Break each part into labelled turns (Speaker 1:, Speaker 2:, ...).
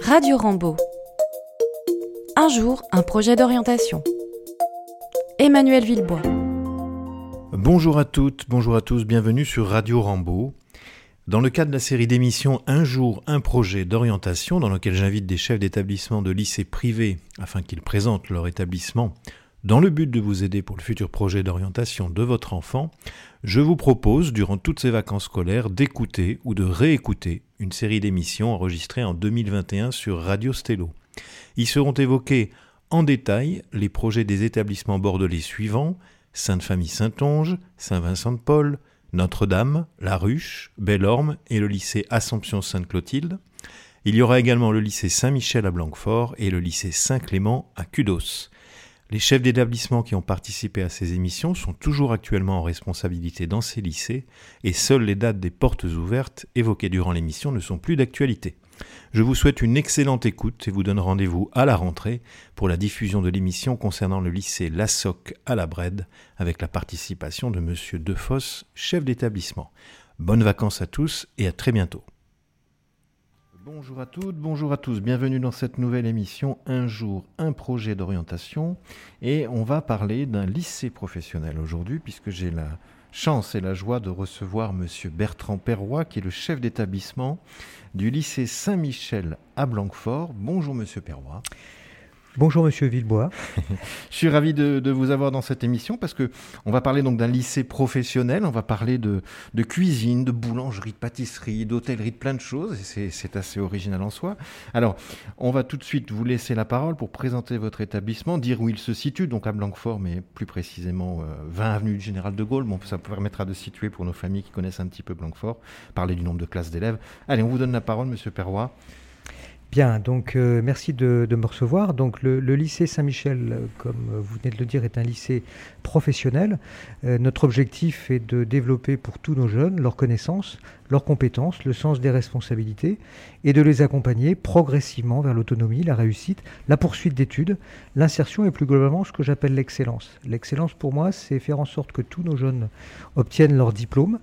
Speaker 1: Radio Rambo. Un jour, un projet d'orientation. Emmanuel Villebois.
Speaker 2: Bonjour à toutes, bonjour à tous, bienvenue sur Radio Rambo. Dans le cadre de la série d'émissions Un jour, un projet d'orientation, dans lequel j'invite des chefs d'établissement de lycées privés afin qu'ils présentent leur établissement dans le but de vous aider pour le futur projet d'orientation de votre enfant, je vous propose, durant toutes ces vacances scolaires, d'écouter ou de réécouter une série d'émissions enregistrées en 2021 sur Radio Stello. Y seront évoqués en détail les projets des établissements bordelais suivants Sainte-Famille-Saint-Onge, Saint-Vincent-de-Paul, Notre-Dame, La Ruche, Bellorme et le lycée Assomption-Sainte-Clotilde. Il y aura également le lycée Saint-Michel à Blanquefort et le lycée Saint-Clément à Cudos. Les chefs d'établissement qui ont participé à ces émissions sont toujours actuellement en responsabilité dans ces lycées et seules les dates des portes ouvertes évoquées durant l'émission ne sont plus d'actualité. Je vous souhaite une excellente écoute et vous donne rendez-vous à la rentrée pour la diffusion de l'émission concernant le lycée Lassoc à la Brède avec la participation de monsieur Defosse, chef d'établissement. Bonnes vacances à tous et à très bientôt. Bonjour à toutes, bonjour à tous, bienvenue dans cette nouvelle émission Un jour, un projet d'orientation. Et on va parler d'un lycée professionnel aujourd'hui, puisque j'ai la chance et la joie de recevoir Monsieur Bertrand Perroy, qui est le chef d'établissement du lycée Saint-Michel à Blanquefort. Bonjour Monsieur Perroy.
Speaker 3: Bonjour Monsieur Villebois.
Speaker 2: Je suis ravi de, vous avoir dans cette émission parce que on va parler donc d'un lycée professionnel, on va parler de, cuisine, de boulangerie, de pâtisserie, d'hôtellerie, de plein de choses et c'est assez original en soi. Alors, on va tout de suite vous laisser la parole pour présenter votre établissement, dire où il se situe, donc à Blanquefort, mais plus précisément 20 euh, avenue du Général de Gaulle. Bon, ça permettra de situer pour nos familles qui connaissent un petit peu Blanquefort, parler du nombre de classes d'élèves. Allez, on vous donne la parole, Monsieur Perroy.
Speaker 3: Bien, donc euh, merci de, me recevoir. Donc le, lycée Saint-Michel, comme vous venez de le dire, est un lycée professionnel. Euh, notre objectif est de développer pour tous nos jeunes leurs connaissances, leurs compétences, le sens des responsabilités et de les accompagner progressivement vers l'autonomie, la réussite, la poursuite d'études, l'insertion et plus globalement ce que j'appelle l'excellence. L'excellence pour moi, c'est faire en sorte que tous nos jeunes obtiennent leur diplôme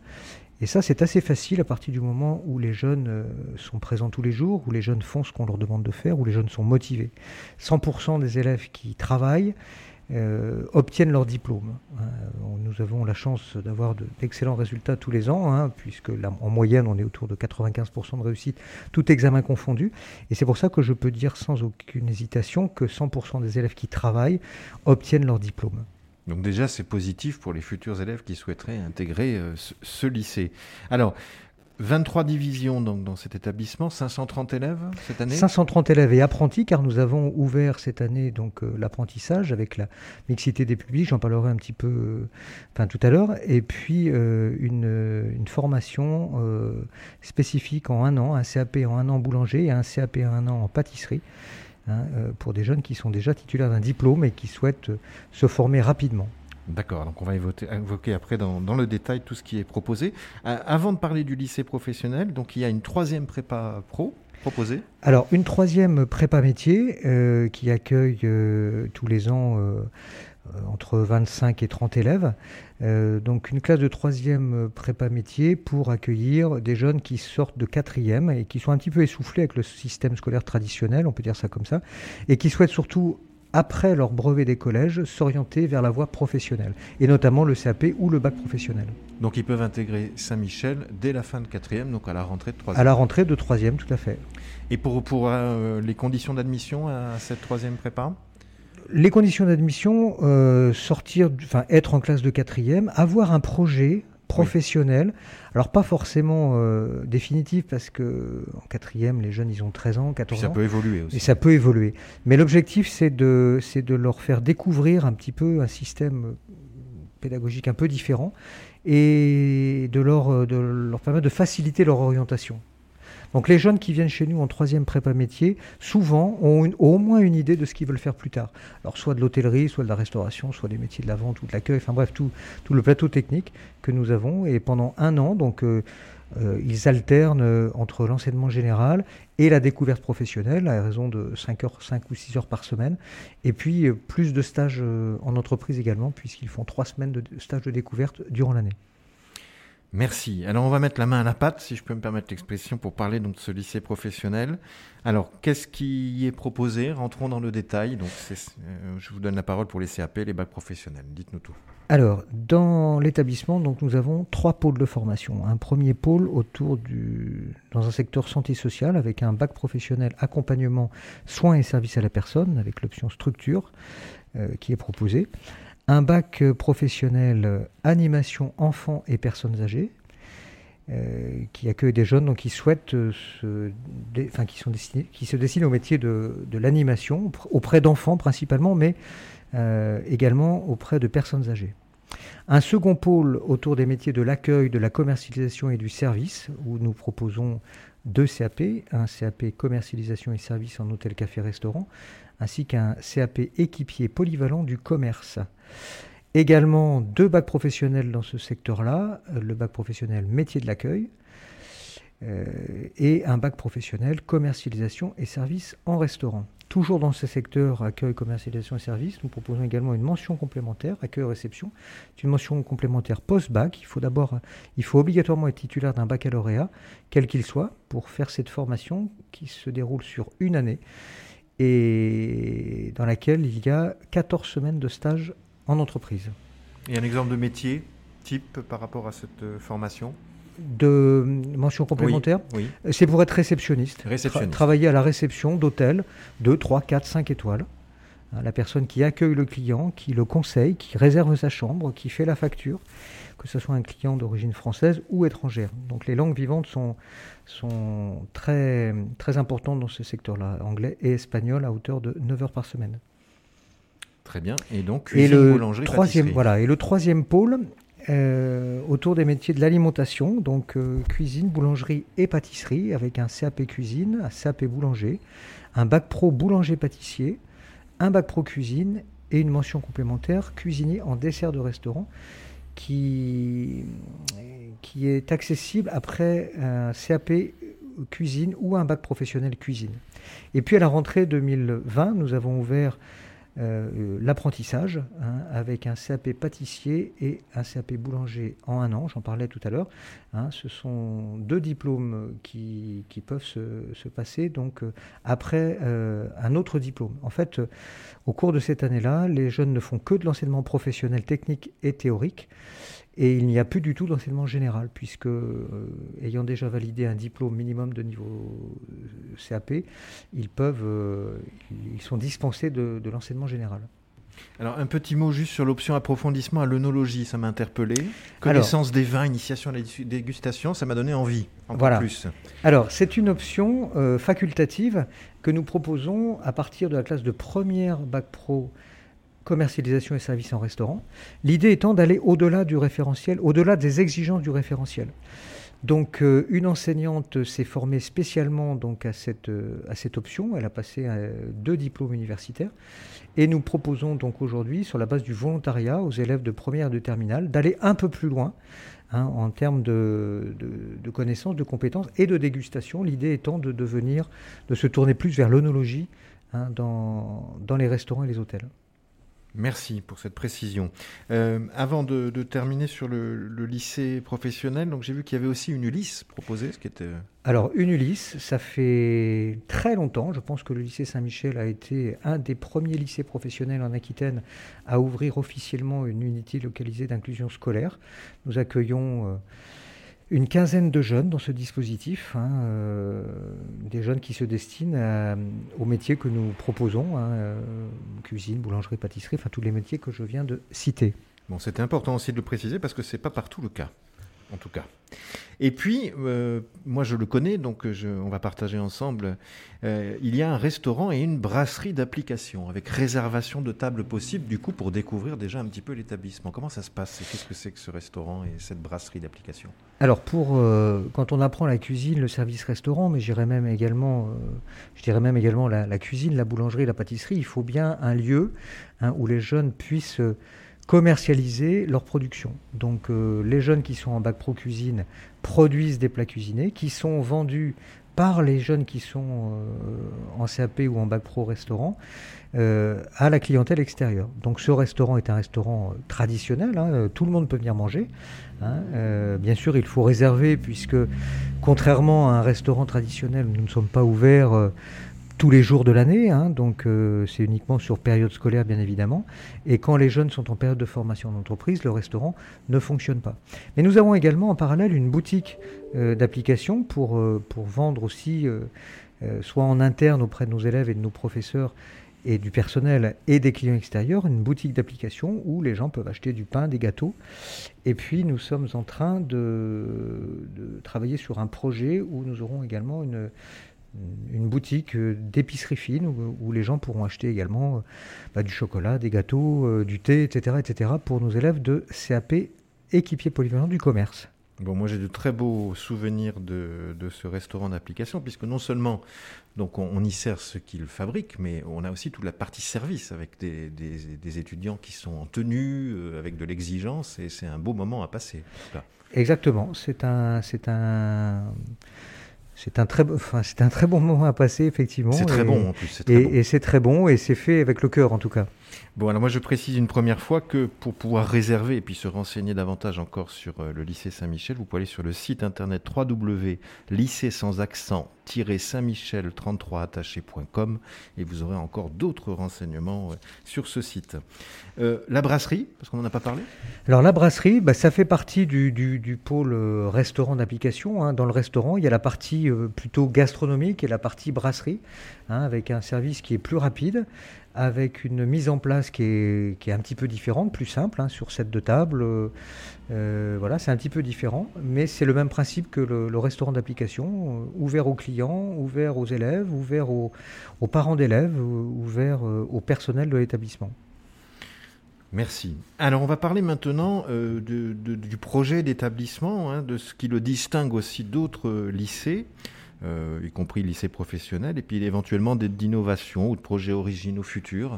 Speaker 3: et ça, c'est assez facile à partir du moment où les jeunes euh, sont présents tous les jours, où les jeunes font ce qu'on leur demande de faire, où les jeunes sont motivés. 100% des élèves qui travaillent euh, obtiennent leur diplôme. Hein. Nous avons la chance d'avoir d'excellents résultats tous les ans, hein, puisque en moyenne, on est autour de 95% de réussite, tout examen confondu. Et c'est pour ça que je peux dire sans aucune hésitation que 100% des élèves qui travaillent obtiennent leur diplôme.
Speaker 2: Donc déjà, c'est positif pour les futurs élèves qui souhaiteraient intégrer euh, ce, lycée. Alors, 23 divisions donc, dans cet établissement, 530 élèves cette année?
Speaker 3: 530 élèves et apprentis, car nous avons ouvert cette année donc euh, l'apprentissage avec la mixité des publics, j'en parlerai un petit peu euh, tout à l'heure, et puis une, une, formation spécifique en un an, un CAP en un an boulanger et un CAP en un an en pâtisserie. Hein, euh, pour des jeunes qui sont déjà titulaires d'un diplôme et qui souhaitent euh, se former rapidement.
Speaker 2: D'accord, donc on va évoquer, après dans, le détail tout ce qui est proposé. Euh, avant de parler du lycée professionnel, donc il y a une troisième prépa pro proposée
Speaker 3: Alors une troisième prépa métier qui accueille tous les ans entre 25 et 30 élèves. Euh, donc une classe de troisième prépa métier pour accueillir des jeunes qui sortent de quatrième et qui sont un petit peu essoufflés avec le système scolaire traditionnel, on peut dire ça comme ça, et qui souhaitent surtout après leur brevet des collèges, s'orienter vers la voie professionnelle, et notamment le CAP ou le bac professionnel.
Speaker 2: Donc ils peuvent intégrer Saint-Michel dès la fin de quatrième, donc à la rentrée de troisième.
Speaker 3: À la rentrée de troisième, tout à fait.
Speaker 2: Et pour, pour euh, les conditions d'admission à cette troisième prépa?
Speaker 3: Les conditions d'admission, euh, sortir, enfin être en classe de quatrième, avoir un projet professionnel. Alors pas forcément euh, définitif parce que en quatrième, les jeunes, ils ont 13 ans, 14 ans.
Speaker 2: Ça peut évoluer aussi.
Speaker 3: Et ça peut évoluer. Mais l'objectif, c'est de, c'est de leur faire découvrir un petit peu un système pédagogique un peu différent et de leur, de leur permettre de faciliter leur orientation. Donc les jeunes qui viennent chez nous en troisième prépa métier, souvent ont, au moins une idée de ce qu'ils veulent faire plus tard. Alors soit de l'hôtellerie, soit de la restauration, soit des métiers de la vente ou de l'accueil, enfin bref, tout, le plateau technique que nous avons. Et pendant un an, donc euh, euh, ils alternent euh, entre l'enseignement général et la découverte professionnelle à raison de 5 heures, 5 ou 6 heures par semaine. Et puis plus de stages en entreprise également, puisqu'ils font 3 semaines de stages de découverte durant l'année.
Speaker 2: Merci. Alors on va mettre la main à la pâte, si je peux me permettre l'expression, pour parler de ce lycée professionnel. Alors qu'est-ce qui est proposé? Rentrons dans le détail. Donc euh, je vous donne la parole pour les CAP, les bacs professionnels. Dites-nous tout.
Speaker 3: Alors dans l'établissement, nous avons trois pôles de formation. Un premier pôle autour du dans un secteur santé sociale avec un bac professionnel accompagnement soins et services à la personne avec l'option structure euh, qui est proposée un bac professionnel animation enfants et personnes âgées, euh, qui accueille des jeunes donc, qui souhaitent se, qui, se destinent au métier de, l'animation auprès d'enfants principalement, mais euh, également auprès de personnes âgées. Un second pôle autour des métiers de l'accueil, de la commercialisation et du service, où nous proposons deux CAP, un CAP commercialisation et service en hôtel, café, restaurant, ainsi qu'un CAP équipier polyvalent du commerce. Également deux bacs professionnels dans ce secteur-là, euh, le bac professionnel métier de l'accueil euh, et un bac professionnel commercialisation et services en restaurant. Toujours dans ce secteur accueil, commercialisation et services, nous proposons également une mention complémentaire, accueil-réception. C'est une mention complémentaire post-bac. Il faut d'abord, il faut obligatoirement être titulaire d'un baccalauréat, quel qu'il soit, pour faire cette formation qui se déroule sur une année et dans laquelle il y a 14 semaines de stage en entreprise.
Speaker 2: Et un exemple de métier type par rapport à cette euh, formation?
Speaker 3: De mention complémentaire,
Speaker 2: oui,
Speaker 3: c'est pour être réceptionniste.
Speaker 2: réceptionniste.
Speaker 3: travailler à la réception d'hôtels 2, 3, 4, 5 étoiles. Hein, la personne qui accueille le client, qui le conseille, qui réserve sa chambre, qui fait la facture, que ce soit un client d'origine française ou étrangère. Donc les langues vivantes sont, sont très, très importantes dans ce secteur-là, anglais et espagnol à hauteur de 9 heures par semaine.
Speaker 2: Très bien. Et donc, cuisine, et le boulangerie,
Speaker 3: troisième, voilà. Et le troisième pôle, euh, autour des métiers de l'alimentation, donc euh, cuisine, boulangerie et pâtisserie, avec un CAP cuisine, un CAP boulanger, un bac pro boulanger-pâtissier, un bac pro cuisine et une mention complémentaire cuisinier en dessert de restaurant qui, qui est accessible après un CAP cuisine ou un bac professionnel cuisine. Et puis à la rentrée 2020, nous avons ouvert l'apprentissage hein, avec un CAP pâtissier et un CAP boulanger en un an, j'en parlais tout à l'heure. Hein. ce sont deux diplômes qui, peuvent se, passer donc euh, après euh, un autre diplôme. En fait, au cours de cette année-là, les jeunes ne font que de l'enseignement professionnel technique et théorique. Et il n'y a plus du tout d'enseignement général, puisque, euh, ayant déjà validé un diplôme minimum de niveau euh, CAP, ils, peuvent, euh, ils sont dispensés de, l'enseignement général.
Speaker 2: Alors, un petit mot juste sur l'option approfondissement à l'œnologie, ça m'a interpellé. Connaissance des vins, initiation à la dégustation, ça m'a donné envie,
Speaker 3: voilà. plus. Alors, c'est une option facultative que nous proposons à partir de la classe de première bac pro commercialisation et services en restaurant. L'idée étant d'aller au-delà du référentiel, au-delà des exigences du référentiel. Donc euh, une enseignante s'est formée spécialement donc à cette, euh, à cette option. Elle a passé euh, deux diplômes universitaires. Et nous proposons donc aujourd'hui, sur la base du volontariat aux élèves de première et de terminale, d'aller un peu plus loin hein, en termes de, de, connaissances, de compétences et de dégustation. L'idée étant de devenir, de se tourner plus vers l'onologie hein, dans, dans les restaurants et les hôtels.
Speaker 2: Merci pour cette précision. Euh, avant de, terminer sur le, lycée professionnel, donc j'ai vu qu'il y avait aussi une Ulysse proposée. Euh,
Speaker 3: Alors une Ulysse, ça fait très longtemps. Je pense que le lycée Saint-Michel a été un des premiers lycées professionnels en Aquitaine à ouvrir officiellement une unité localisée d'inclusion scolaire. Nous accueillons. Euh, une quinzaine de jeunes dans ce dispositif, hein, euh, des jeunes qui se destinent aux métiers que nous proposons, hein, euh, cuisine, boulangerie, pâtisserie, enfin tous les métiers que je viens de citer.
Speaker 2: Bon, c'était important aussi de le préciser parce que ce n'est pas partout le cas, en tout cas. Et puis, euh, moi je le connais, donc on va partager ensemble. Euh, il y a un restaurant et une brasserie d'application avec réservation de tables possibles, du coup, pour découvrir déjà un petit peu l'établissement. Comment ça se passe Qu'est-ce que c'est que ce restaurant et cette brasserie d'application
Speaker 3: Alors, pour euh, quand on apprend la cuisine, le service restaurant, mais j'irais même également, je dirais même également la, cuisine, la boulangerie, la pâtisserie, il faut bien un lieu hein, où les jeunes puissent commercialiser leur production. Donc les jeunes qui sont en bac pro cuisine produisent des plats cuisinés qui sont vendus par les jeunes qui sont en CAP ou en bac pro restaurant à la clientèle extérieure. Donc ce restaurant est un restaurant traditionnel, hein, tout le monde peut venir manger. Hein. bien sûr, il faut réserver puisque contrairement à un restaurant traditionnel, nous ne sommes pas ouverts tous les jours de l'année, hein, donc euh, c'est uniquement sur période scolaire bien évidemment. Et quand les jeunes sont en période de formation d'entreprise, le restaurant ne fonctionne pas. Mais nous avons également en parallèle une boutique euh, d'applications pour, euh, pour vendre aussi, soit en interne auprès de nos élèves et de nos professeurs et du personnel et des clients extérieurs, une boutique d'applications où les gens peuvent acheter du pain, des gâteaux. Et puis nous sommes en train de, de travailler sur un projet où nous aurons également une, une boutique euh, d'épicerie fine où, les gens pourront acheter également euh, bah, du chocolat, des gâteaux, euh, du thé, etc., etc. pour nos élèves de CAP équipiers polyvalents du commerce.
Speaker 2: Bon, moi j'ai de très beaux souvenirs de, ce restaurant d'application, puisque non seulement donc on, y sert ce qu'ils fabriquent, mais on a aussi toute la partie service avec des, étudiants qui sont en tenue, avec de l'exigence, et c'est un beau moment à passer.
Speaker 3: Exactement, c'est un, c'est un, c'est un très, enfin, c'est un très bon moment à passer effectivement.
Speaker 2: C'est très bon en plus.
Speaker 3: et c'est très bon et c'est fait avec le cœur en tout cas.
Speaker 2: Bon, alors moi je précise une première fois que pour pouvoir réserver et puis se renseigner davantage encore sur euh, le lycée Saint-Michel, vous pouvez aller sur le site internet www.lycée sans accent Saint-Michel 33 attaché.com et vous aurez encore d'autres renseignements euh, sur ce site. Euh, la brasserie, parce qu'on n'en a pas parlé?
Speaker 3: Alors la brasserie, bah, ça fait partie du, pôle restaurant d'application. Hein. Dans le restaurant, il y a la partie plutôt gastronomique et la partie brasserie, hein, avec un service qui est plus rapide avec une mise en place qui est, qui est un petit peu différente, plus simple, hein, sur cette de table. Euh, voilà, c'est un petit peu différent, mais c'est le même principe que le, restaurant d'application, euh, ouvert aux clients, ouvert aux élèves, ouvert aux, parents d'élèves, ouvert euh, au personnel de l'établissement.
Speaker 2: Merci. Alors on va parler maintenant du projet d'établissement, hein, de ce qui le distingue aussi d'autres lycées. Euh, y compris lycée professionnel, et puis éventuellement d'innovation ou de projets originaux futurs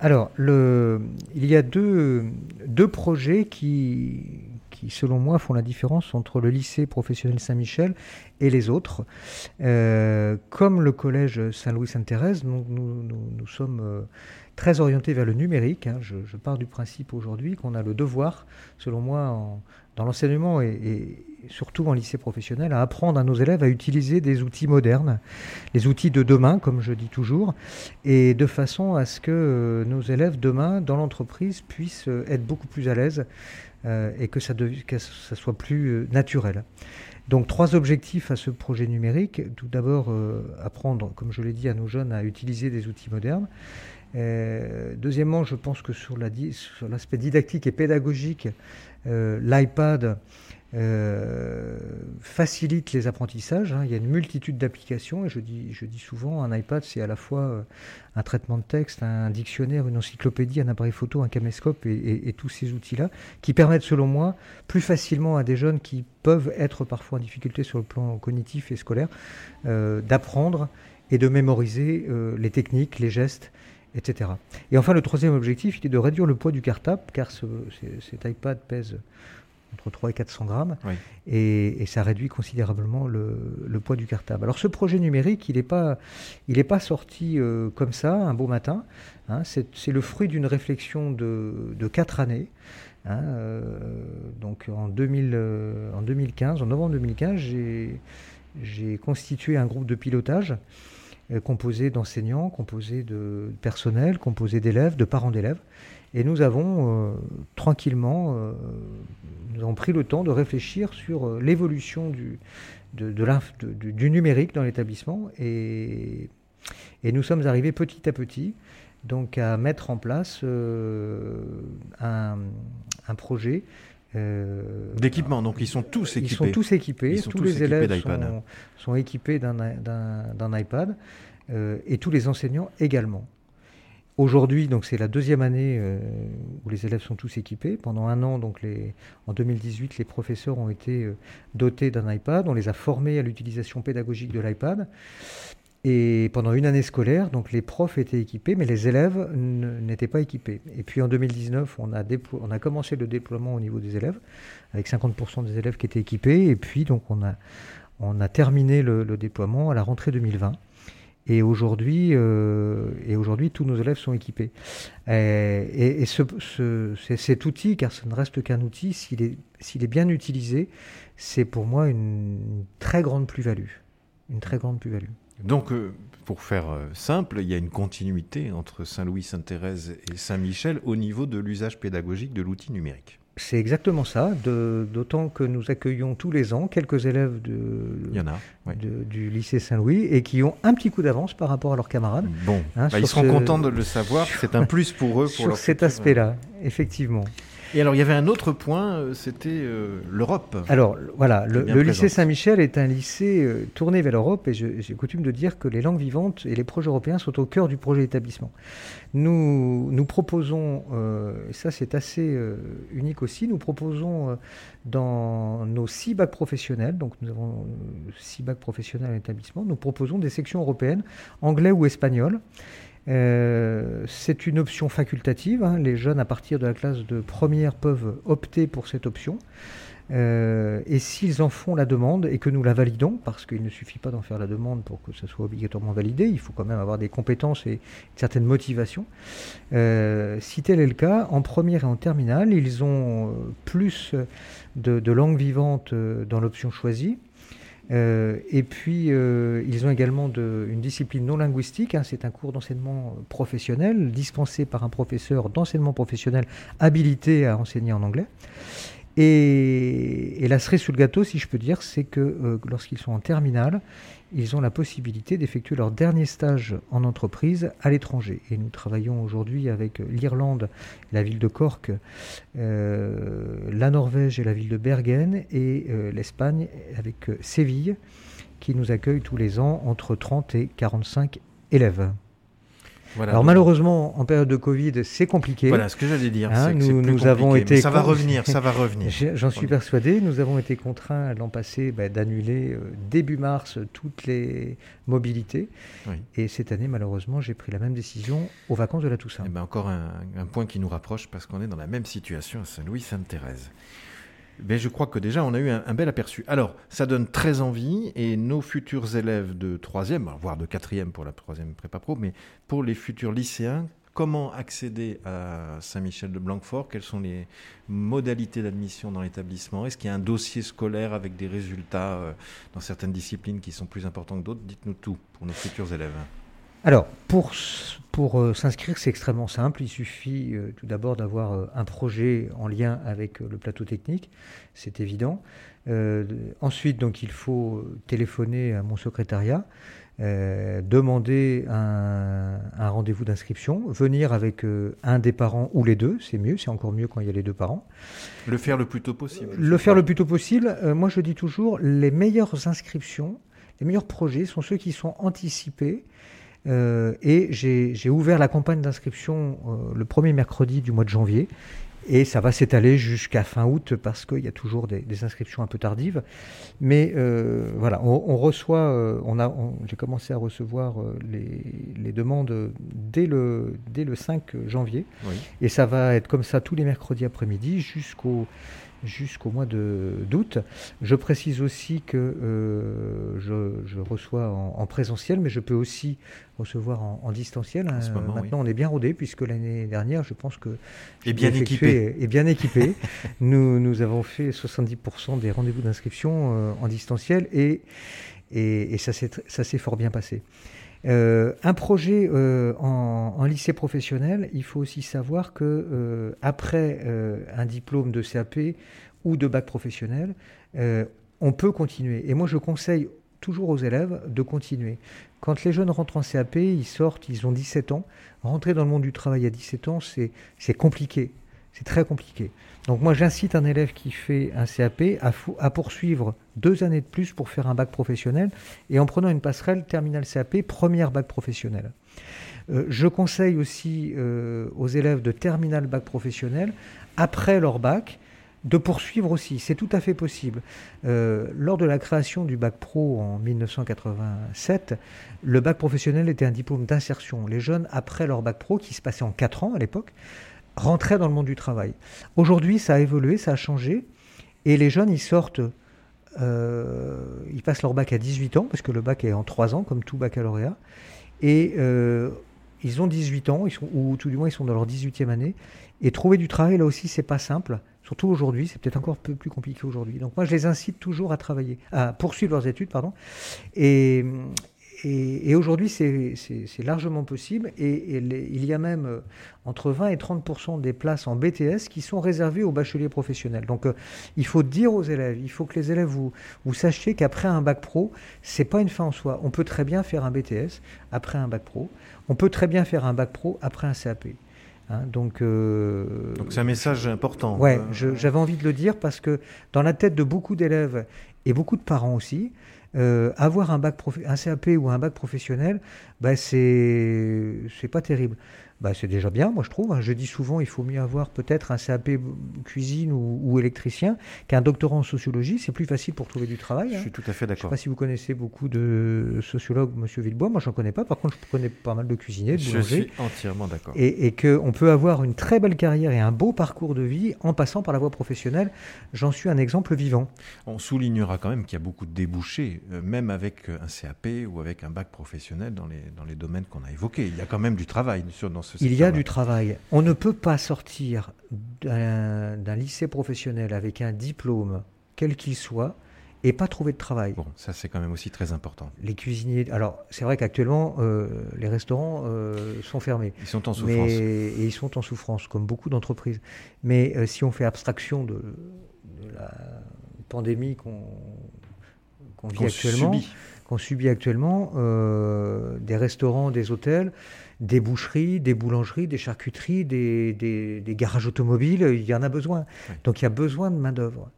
Speaker 3: Alors, il y a deux, deux projets qui, qui, selon moi, font la différence entre le lycée professionnel Saint-Michel et les autres. Euh, comme le collège Saint-Louis-Sainte-Thérèse, nous, nous, nous, sommes euh, très orientés vers le numérique. Hein. Je, je, pars du principe aujourd'hui qu'on a le devoir, selon moi, en, dans l'enseignement et, surtout en lycée professionnel, à apprendre à nos élèves à utiliser des outils modernes, les outils de demain, comme je dis toujours, et de façon à ce que euh, nos élèves demain, dans l'entreprise, puissent euh, être beaucoup plus à l'aise euh, et que ça, que ça, soit plus naturel. Donc trois objectifs à ce projet numérique. Tout d'abord, apprendre, comme je l'ai dit, à nos jeunes à utiliser des outils modernes. Deuxièmement, je pense que sur l'aspect didactique et pédagogique, euh, L'iPad euh, facilite les apprentissages. Hein. Il y a une multitude d'applications et je dis, souvent un iPad c'est à la fois euh, un traitement de texte, un dictionnaire, une encyclopédie, un appareil photo, un caméscope et, tous ces outils-là qui permettent selon moi plus facilement à des jeunes qui peuvent être parfois en difficulté sur le plan cognitif et scolaire d'apprendre et de mémoriser les techniques, les gestes etc. Et enfin, le troisième objectif, il est de réduire le poids du cartable, car cet iPad pèse entre 3 et 400 grammes, et, ça réduit considérablement le, poids du cartable. Alors ce projet numérique, il n'est pas, pas sorti euh, comme ça, un beau matin, hein. c'est le fruit d'une réflexion de, de, quatre années. Hein, euh, donc en, 2000, euh, en 2015, en novembre 2015, j'ai constitué un groupe de pilotage composé d'enseignants, composé de personnel, composé d'élèves, de parents d'élèves. Et nous avons euh, tranquillement, euh, nous avons pris le temps de réfléchir sur l'évolution du, numérique dans l'établissement. Et, nous sommes arrivés petit à petit donc à mettre en place un, projet
Speaker 2: d'équipement. Donc ils sont tous équipés.
Speaker 3: Ils sont tous équipés. tous, les élèves sont, sont, équipés d'un iPad euh, et tous les enseignants également. Aujourd'hui, donc c'est la deuxième année euh, où les élèves sont tous équipés. Pendant un an, donc les, en 2018, les professeurs ont été euh, dotés d'un iPad. On les a formés à l'utilisation pédagogique de l'iPad. Et pendant une année scolaire, donc les profs étaient équipés, mais les élèves n'étaient pas équipés. Et puis en 2019, on a, commencé le déploiement au niveau des élèves, avec 50% des élèves qui étaient équipés. Et puis donc on a, terminé le, déploiement à la rentrée 2020. Et aujourd'hui, euh, et aujourd'hui, tous nos élèves sont équipés. Et, et, ce, cet outil, car ce ne reste qu'un outil, s'il est bien utilisé, c'est pour moi une, très grande plus-value. Une très grande plus-value.
Speaker 2: Donc, euh, pour faire euh, simple, il y a une continuité entre Saint-Louis, Sainte-Thérèse et Saint-Michel au niveau de l'usage pédagogique de l'outil numérique.
Speaker 3: C'est exactement ça, d'autant que nous accueillons tous les ans quelques élèves de,
Speaker 2: Il y en a,
Speaker 3: du lycée Saint-Louis et qui ont un petit coup d'avance par rapport à leurs camarades.
Speaker 2: Bon, hein, bah, ils seront contents de le savoir, c'est un plus pour eux. Pour
Speaker 3: sur cet aspect-là, effectivement.
Speaker 2: Et alors, il y avait un autre point, euh, c'était euh, l'Europe.
Speaker 3: Alors, voilà, le, lycée Saint-Michel est un lycée euh, tourné vers l'Europe et j'ai coutume de dire que les langues vivantes et les projets européens sont au cœur du projet d'établissement. Nous, nous proposons, et ça c'est assez unique aussi, nous proposons dans nos six bacs professionnels, donc nous avons six bacs professionnels à l'établissement, nous proposons des sections européennes, anglais ou espagnol. Euh, c'est une option facultative. Hein. Les jeunes à partir de la classe de première peuvent opter pour cette option. Euh, et s'ils en font la demande et que nous la validons, parce qu'il ne suffit pas d'en faire la demande pour que ça soit obligatoirement validé, il faut quand même avoir des compétences et une certaine motivation. Euh, si tel est le cas, en première et en terminale, ils ont plus de, de langues vivantes dans l'option choisie. Euh, et puis, euh, ils ont également une discipline non linguistique. Hein, c'est un cours d'enseignement professionnel dispensé par un professeur d'enseignement professionnel habilité à enseigner en anglais. Et, la cerise sous le gâteau, si je peux dire, c'est que euh, lorsqu'ils sont en terminale, ils ont la possibilité d'effectuer leur dernier stage en entreprise à l'étranger. Et nous travaillons aujourd'hui avec l'Irlande, la ville de Cork, euh, la Norvège et la ville de Bergen, et euh, l'Espagne avec Séville, qui nous accueille tous les ans entre 30 et 45 élèves. Alors malheureusement, en période de Covid, c'est compliqué.
Speaker 2: Voilà ce que j'allais dire.
Speaker 3: Hein, nous, nous avons été.
Speaker 2: Ça va revenir, ça va revenir.
Speaker 3: J'en suis persuadé. Nous avons été contraints l'an passé bah, d'annuler euh, début mars toutes les mobilités. Et cette année, malheureusement, j'ai pris la même décision aux vacances de la Toussaint. Et
Speaker 2: eh ben encore un, un point qui nous rapproche parce qu'on est dans la même situation à Saint-Louis-Sainte-Thérèse. Ben, je crois que déjà, on a eu un, bel aperçu. Alors, ça donne très envie, et nos futurs élèves de troisième, voire de quatrième pour la troisième prépa pro, mais pour les futurs lycéens, comment accéder à Saint-Michel de Blanquefort Quelles sont les modalités d'admission dans l'établissement? Est-ce qu'il y a un dossier scolaire avec des résultats euh, dans certaines disciplines qui sont plus importants que d'autres? Dites-nous tout pour nos futurs élèves.
Speaker 3: Alors, pour, pour euh, s'inscrire, c'est extrêmement simple. Il suffit euh, tout d'abord d'avoir euh, un projet en lien avec le plateau technique, c'est évident. ensuite, donc, il faut téléphoner à mon secrétariat, demander un, un rendez-vous d'inscription, venir avec un des parents ou les deux, c'est mieux, c'est encore mieux quand il y a les deux parents.
Speaker 2: Le faire le plus tôt possible.
Speaker 3: Le faire le plus tôt possible. moi, je dis toujours, les meilleures inscriptions, les meilleurs projets sont ceux qui sont anticipés euh, et j'ai ouvert la campagne d'inscription euh, le premier mercredi du mois de janvier. Et ça va s'étaler jusqu'à fin août parce qu'il y a toujours des, inscriptions un peu tardives. Mais euh, voilà, on, reçoit, on a, j'ai commencé à recevoir les, demandes dès le, dès le 5 janvier. Et ça va être comme ça tous les mercredis après-midi jusqu'au jusqu'au mois d'août. Je précise aussi que euh, je, reçois en, présentiel, mais je peux aussi recevoir en, distanciel. Hein. Maintenant, on est bien rodé, puisque l'année dernière, je pense que...
Speaker 2: Et bien équipé.
Speaker 3: Et bien équipé. nous, nous avons fait 70% des rendez-vous d'inscription euh, en distanciel, et, et, et ça s'est fort bien passé. Euh, un projet euh, en, lycée professionnel, il faut aussi savoir que euh, après un diplôme de CAP ou de bac professionnel, on peut continuer. Et moi, je conseille toujours aux élèves de continuer. Quand les jeunes rentrent en CAP, ils sortent, ils ont 17 ans. Rentrer dans le monde du travail à 17 ans, c'est compliqué. C'est très compliqué. Donc moi, j'incite un élève qui fait un CAP à, poursuivre deux années de plus pour faire un bac professionnel et en prenant une passerelle terminale CAP, première bac professionnel. Euh, je conseille aussi euh, aux élèves de terminal bac professionnel, après leur bac, de poursuivre aussi. C'est tout à fait possible. Euh, lors de la création du bac pro en 1987, le bac professionnel était un diplôme d'insertion. Les jeunes, après leur bac pro, qui se passait en quatre ans à l'époque, rentrer dans le monde du travail. Aujourd'hui, ça a évolué, ça a changé, et les jeunes, ils sortent ils passent leur bac à 18 ans, parce que le bac est en 3 ans, comme tout baccalauréat. Et ils ont 18 ans, ou tout du moins ils sont dans leur 18e année. Et trouver du travail, là aussi, c'est pas simple. Surtout aujourd'hui, c'est peut-être encore un peu plus compliqué aujourd'hui. Donc moi, je les incite toujours à travailler, à poursuivre leurs études, pardon. Et, et, aujourd'hui, c'est largement possible. Et, il y a même euh, entre 20 et 30% des places en BTS qui sont réservées aux bacheliers professionnels. Donc, euh, il faut dire aux élèves, il faut que les élèves vous, vous sachiez qu'après un bac pro, c'est pas une fin en soi. On peut très bien faire un BTS après un bac pro. On peut très bien faire un bac pro après un CAP. Hein. donc,
Speaker 2: euh, donc c'est un message important.
Speaker 3: Ouais, j'avais envie de le dire parce que dans la tête de beaucoup d'élèves et beaucoup de parents aussi, euh, avoir un, bac un CAP ou un bac professionnel, bah, c'est pas terrible bah, c'est déjà bien, moi je trouve. Hein. Je dis souvent, il faut mieux avoir peut-être un CAP cuisine ou, électricien qu'un doctorat en sociologie. C'est plus facile pour trouver du travail.
Speaker 2: Je hein. suis tout à fait d'accord.
Speaker 3: Je ne sais pas si vous connaissez beaucoup de sociologues, Monsieur Villebois. Moi, je n'en connais pas. Par contre, je connais pas mal de cuisiniers, de
Speaker 2: boulangers. Je suis entièrement d'accord.
Speaker 3: Et, et qu'on peut avoir une très belle carrière et un beau parcours de vie en passant par la voie professionnelle. J'en suis un exemple vivant.
Speaker 2: On soulignera quand même qu'il y a beaucoup de débouchés, euh, même avec un CAP ou avec un bac professionnel dans les, dans les domaines qu'on a évoqués. Il y a quand même du travail sur, dans
Speaker 3: il y a du travail. On ne peut pas sortir d'un lycée professionnel avec un diplôme, quel qu'il soit, et pas trouver de travail.
Speaker 2: Bon, ça c'est quand même aussi très important.
Speaker 3: Les cuisiniers, alors c'est vrai qu'actuellement euh, les restaurants euh, sont fermés.
Speaker 2: Ils sont en souffrance.
Speaker 3: et ils sont en souffrance, comme beaucoup d'entreprises. Mais euh, si on fait abstraction de, la pandémie qu'on vit actuellement, qu'on subit actuellement, des restaurants, des hôtels, des boucheries, des boulangeries, des charcuteries, des, garages automobiles, il y en a besoin. Donc il y a besoin de main-d'œuvre.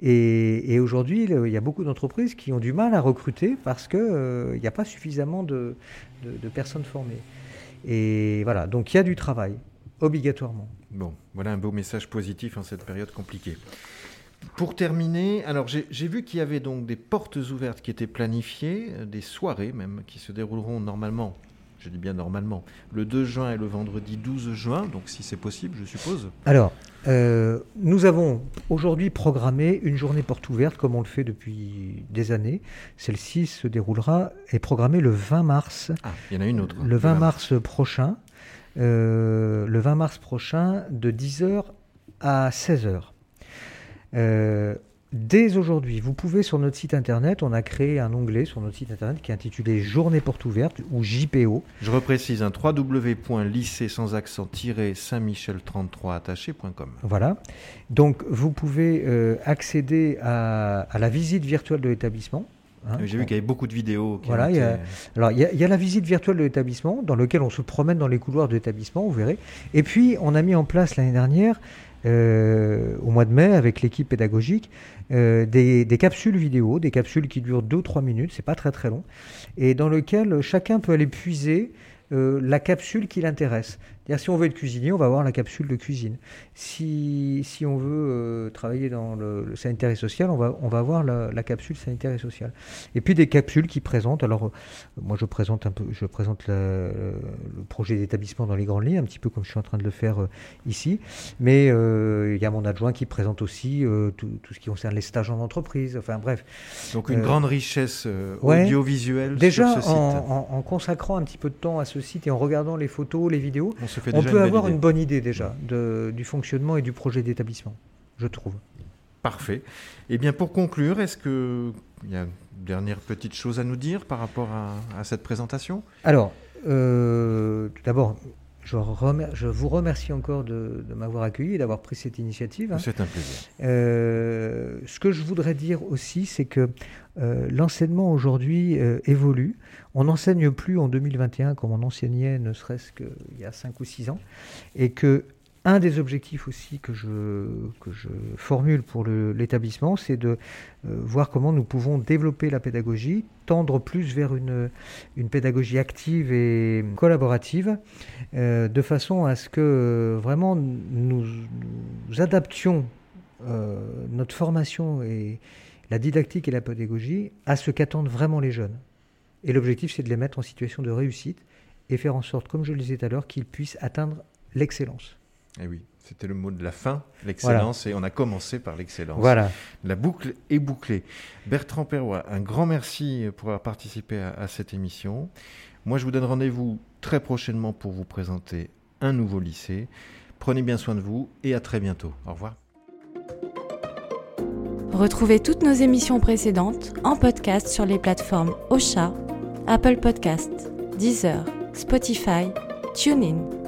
Speaker 3: Et, aujourd'hui, il y a beaucoup d'entreprises qui ont du mal à recruter parce qu'il euh, n'y a pas suffisamment de, personnes formées. Et voilà, donc il y a du travail, obligatoirement.
Speaker 2: Bon, voilà un beau message positif en cette période compliquée. Pour terminer, alors j'ai vu qu'il y avait donc des portes ouvertes qui étaient planifiées, euh, des soirées même, qui se dérouleront normalement je dis bien normalement, le 2 juin et le vendredi 12 juin, donc si c'est possible, je suppose.
Speaker 3: Alors, euh, nous avons aujourd'hui programmé une journée porte ouverte, comme on le fait depuis des années. Celle-ci se déroulera, est programmée le 20 mars.
Speaker 2: Ah, il y en a une autre.
Speaker 3: Le 20 mars prochain. Euh, le 20 mars prochain, de 10h à 16h. Euh, Dès aujourd'hui, vous pouvez sur notre site internet, on a créé un onglet sur notre site internet qui est intitulé Journée porte ouverte ou JPO.
Speaker 2: Je reprécise un www.lycée sans accent Saint-Michel33 attaché.com.
Speaker 3: Voilà. Donc vous pouvez euh, accéder à, la visite virtuelle de l'établissement.
Speaker 2: Hein. J'ai vu qu'il y avait beaucoup de vidéos.
Speaker 3: voilà, il y, a, alors il y, a, la visite virtuelle de l'établissement dans lequel on se promène dans les couloirs de l'établissement, vous verrez. Et puis on a mis en place l'année dernière euh, au mois de mai avec l'équipe pédagogique euh, des, capsules vidéo, des capsules qui durent 2-3 minutes, c'est pas très très long, et dans lequel chacun peut aller puiser euh, la capsule qui l'intéresse. Si on veut être cuisinier, on va avoir la capsule de cuisine. Si, si on veut euh, travailler dans le, sanitaire et social, on va, on va avoir la, capsule sanitaire et sociale. Et puis des capsules qui présentent, alors euh, moi je présente un peu, je présente le, projet d'établissement dans les grandes lignes, un petit peu comme je suis en train de le faire euh, ici, mais il y a mon adjoint qui présente aussi tout, tout, ce qui concerne les stages en entreprise, enfin bref.
Speaker 2: Donc une grande richesse audiovisuelle
Speaker 3: déjà
Speaker 2: sur ce site.
Speaker 3: En, en, consacrant un petit peu de temps à ce site et en regardant les photos, les vidéos, on peut avoir une bonne idée déjà du fonctionnement et du projet d'établissement, je trouve.
Speaker 2: Parfait. Et eh bien, pour conclure, est-ce qu'il y a une dernière petite chose à nous dire par rapport à, cette présentation?
Speaker 3: Alors, euh, tout d'abord, je, je, vous remercie encore de, m'avoir accueilli et d'avoir pris cette initiative.
Speaker 2: Hein. C'est un plaisir.
Speaker 3: Euh, ce que je voudrais dire aussi, c'est que euh, l'enseignement aujourd'hui évolue. On n'enseigne plus en 2021 comme on enseignait ne serait-ce qu'il y a 5 ou 6 ans. Et que un des objectifs aussi que je, formule pour l'établissement, c'est de euh, voir comment nous pouvons développer la pédagogie, tendre plus vers une, une pédagogie active et collaborative, euh, de façon à ce que euh, vraiment nous, adaptions notre formation et la didactique et la pédagogie à ce qu'attendent vraiment les jeunes. Et l'objectif, c'est de les mettre en situation de réussite et faire en sorte, comme je le disais tout à l'heure, qu'ils puissent atteindre l'excellence.
Speaker 2: Eh oui, c'était le mot de la fin, l'excellence, et on a commencé par l'excellence.
Speaker 3: Voilà.
Speaker 2: La boucle est bouclée. Bertrand Perrois, un grand merci pour avoir participé à cette émission. Moi, je vous donne rendez-vous très prochainement pour vous présenter un nouveau lycée. Prenez bien soin de vous et à très bientôt. Au revoir.
Speaker 1: Retrouvez toutes nos émissions précédentes en podcast sur les plateformes Ocha, Apple Podcast, Deezer, Spotify, TuneIn